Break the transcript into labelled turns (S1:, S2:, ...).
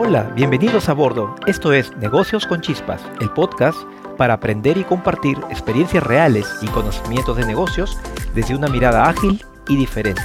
S1: Hola, bienvenidos a bordo. Esto es Negocios con Chispas, el podcast para aprender y compartir experiencias reales y conocimientos de negocios desde una mirada ágil y diferente.